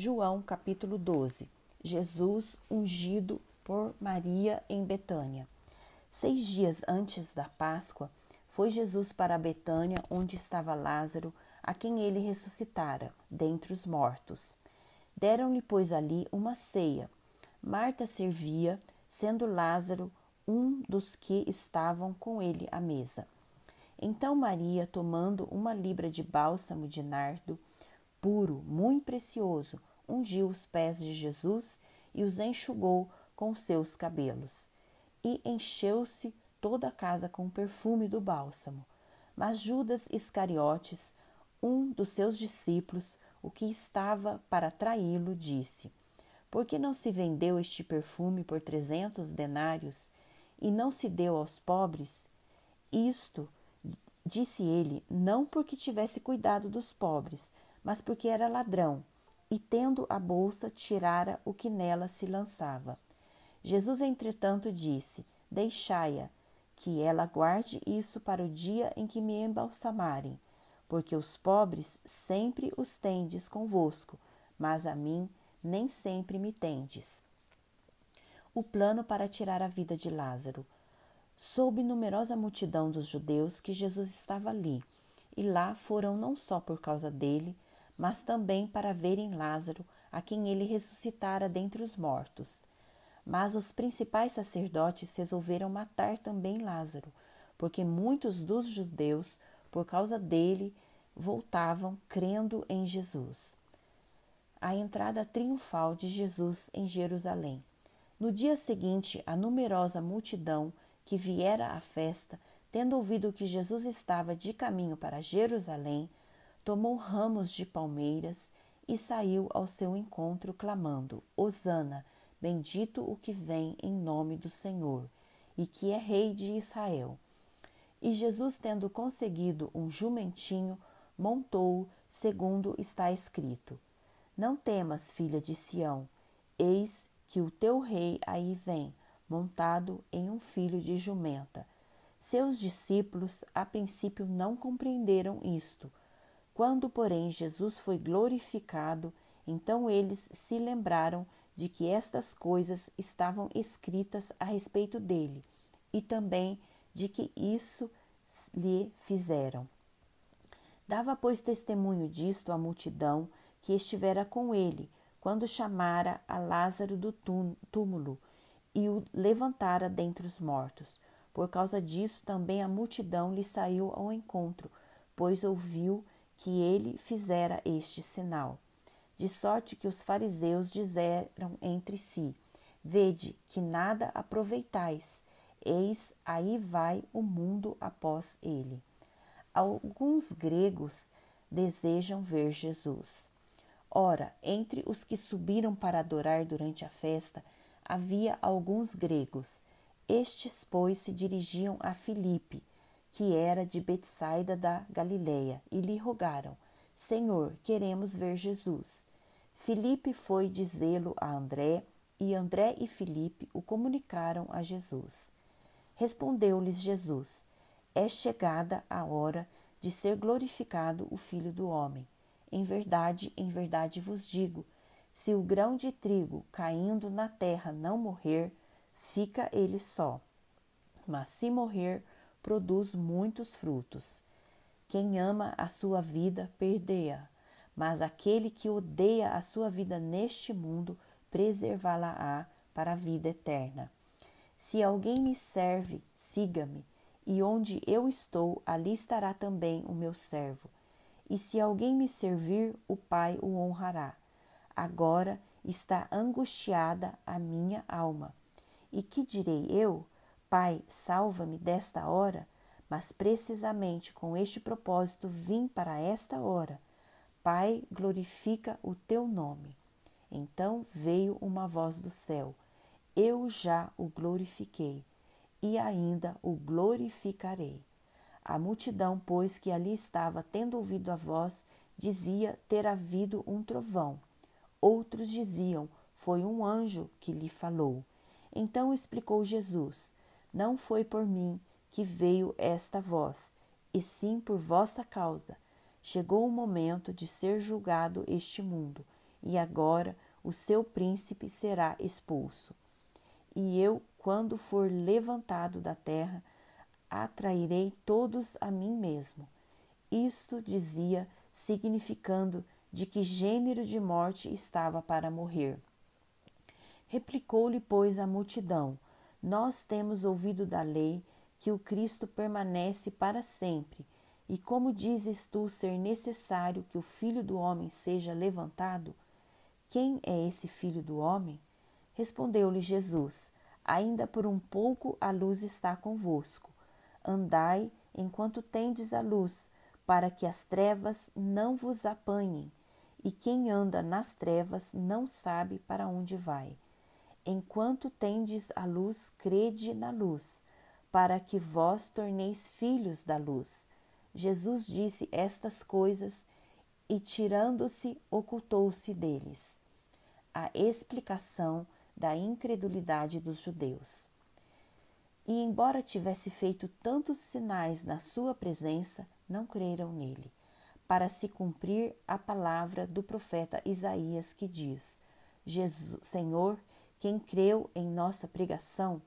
João capítulo 12 Jesus ungido por Maria em Betânia. Seis dias antes da Páscoa, foi Jesus para Betânia, onde estava Lázaro, a quem ele ressuscitara dentre os mortos. Deram-lhe, pois, ali uma ceia. Marta servia, sendo Lázaro um dos que estavam com ele à mesa. Então Maria, tomando uma libra de bálsamo de nardo, puro, muito precioso, ungiu os pés de Jesus e os enxugou com seus cabelos. E encheu-se toda a casa com o perfume do bálsamo. Mas Judas Iscariotes, um dos seus discípulos, o que estava para traí-lo, disse: Por que não se vendeu este perfume por trezentos denários e não se deu aos pobres? Isto, disse ele, não porque tivesse cuidado dos pobres, mas porque era ladrão e, tendo a bolsa, tirara o que nela se lançava. Jesus, entretanto, disse: Deixai-a, que ela guarde isso para o dia em que me embalsamarem, porque os pobres sempre os tendes convosco, mas a mim nem sempre me tendes. O plano para tirar a vida de Lázaro. Soube numerosa multidão dos judeus que Jesus estava ali, e lá foram não só por causa dele, mas também para verem Lázaro, a quem ele ressuscitara dentre os mortos. Mas os principais sacerdotes resolveram matar também Lázaro, porque muitos dos judeus, por causa dele, voltavam crendo em Jesus. A entrada triunfal de Jesus em Jerusalém. No dia seguinte, a numerosa multidão que viera à festa, tendo ouvido que Jesus estava de caminho para Jerusalém, tomou ramos de palmeiras e saiu ao seu encontro, clamando: Hosana, bendito o que vem em nome do Senhor, e que é Rei de Israel. E Jesus, tendo conseguido um jumentinho, montou-o, segundo está escrito: Não temas, filha de Sião, eis que o teu rei aí vem, montado em um filho de jumenta. Seus discípulos a princípio não compreenderam isto, quando, porém, Jesus foi glorificado, então eles se lembraram de que estas coisas estavam escritas a respeito dele e também de que isso lhe fizeram. Dava, pois, testemunho disto à multidão que estivera com ele, quando chamara a Lázaro do túmulo e o levantara dentre os mortos. Por causa disso, também a multidão lhe saiu ao encontro, pois ouviu que ele fizera este sinal. De sorte que os fariseus disseram entre si: Vede que nada aproveitais, eis aí vai o mundo após ele. Alguns gregos desejam ver Jesus. Ora, entre os que subiram para adorar durante a festa, havia alguns gregos. Estes, pois, se dirigiam a Filipe, que era de Betsaida da Galileia, e lhe rogaram: Senhor, queremos ver Jesus. Filipe foi dizê-lo a André, e André e Filipe o comunicaram a Jesus. Respondeu-lhes Jesus: É chegada a hora de ser glorificado o Filho do Homem. Em verdade, em verdade vos digo: se o grão de trigo caindo na terra não morrer, fica ele só. Mas se morrer, produz muitos frutos. Quem ama a sua vida, perdê-a, mas aquele que odeia a sua vida neste mundo, preservá-la-á para a vida eterna. Se alguém me serve, siga-me, e onde eu estou, ali estará também o meu servo. E se alguém me servir, o Pai o honrará. Agora está angustiada a minha alma. E que direi eu? Pai, salva-me desta hora, mas precisamente com este propósito vim para esta hora. Pai, glorifica o teu nome. Então veio uma voz do céu: Eu já o glorifiquei, e ainda o glorificarei. A multidão, pois, que ali estava, tendo ouvido a voz, dizia ter havido um trovão. Outros diziam: Foi um anjo que lhe falou. Então explicou Jesus: não foi por mim que veio esta voz, e sim por vossa causa. Chegou o momento de ser julgado este mundo, e agora o seu príncipe será expulso. E eu, quando for levantado da terra, atrairei todos a mim mesmo. Isto dizia, significando de que gênero de morte estava para morrer. Replicou-lhe, pois, a multidão: Nós temos ouvido da lei que o Cristo permanece para sempre. E como dizes tu ser necessário que o Filho do Homem seja levantado? Quem é esse Filho do Homem? Respondeu-lhe Jesus: Ainda por um pouco a luz está convosco. Andai enquanto tendes a luz, para que as trevas não vos apanhem. E quem anda nas trevas não sabe para onde vai. Enquanto tendes a luz, crede na luz, para que vós torneis filhos da luz. Jesus disse estas coisas e, tirando-se, ocultou-se deles. A explicação da incredulidade dos judeus. E, embora tivesse feito tantos sinais na sua presença, não creram nele, para se cumprir a palavra do profeta Isaías que diz: Jesus, Senhor, quem creu em nossa pregação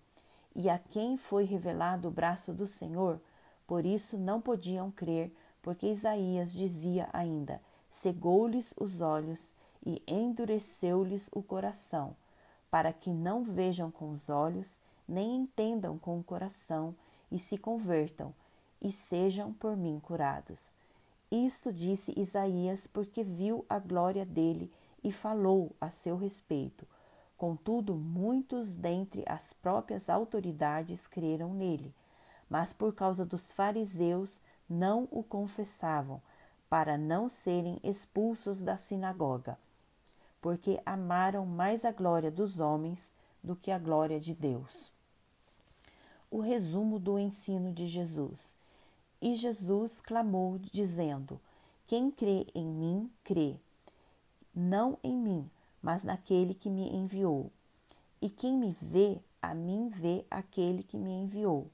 e a quem foi revelado o braço do Senhor, por isso não podiam crer, porque Isaías dizia ainda: cegou-lhes os olhos e endureceu-lhes o coração, para que não vejam com os olhos, nem entendam com o coração, e se convertam, e sejam por mim curados. Isto disse Isaías, porque viu a glória dele e falou a seu respeito. Contudo, muitos dentre as próprias autoridades creram nele, mas por causa dos fariseus não o confessavam, para não serem expulsos da sinagoga, porque amaram mais a glória dos homens do que a glória de Deus. O resumo do ensino de Jesus. E Jesus clamou, dizendo: Quem crê em mim, crê, não em mim, mas naquele que me enviou. E quem me vê, a mim vê aquele que me enviou.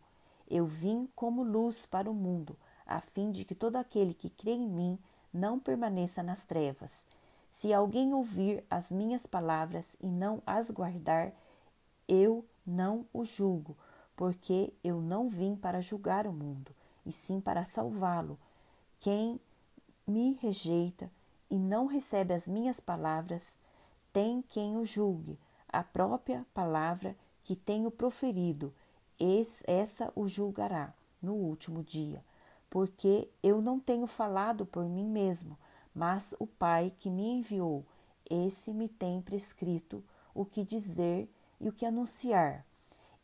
Eu vim como luz para o mundo, a fim de que todo aquele que crê em mim não permaneça nas trevas. Se alguém ouvir as minhas palavras e não as guardar, eu não o julgo, porque eu não vim para julgar o mundo, e sim para salvá-lo. Quem me rejeita e não recebe as minhas palavras, tem quem o julgue, a própria palavra que tenho proferido, essa o julgará no último dia, porque eu não tenho falado por mim mesmo, mas o Pai que me enviou, esse me tem prescrito o que dizer e o que anunciar.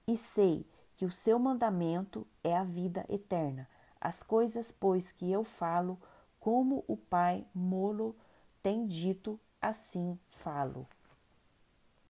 E sei que o seu mandamento é a vida eterna. As coisas, pois, que eu falo, como o Pai molo tem dito, assim falo.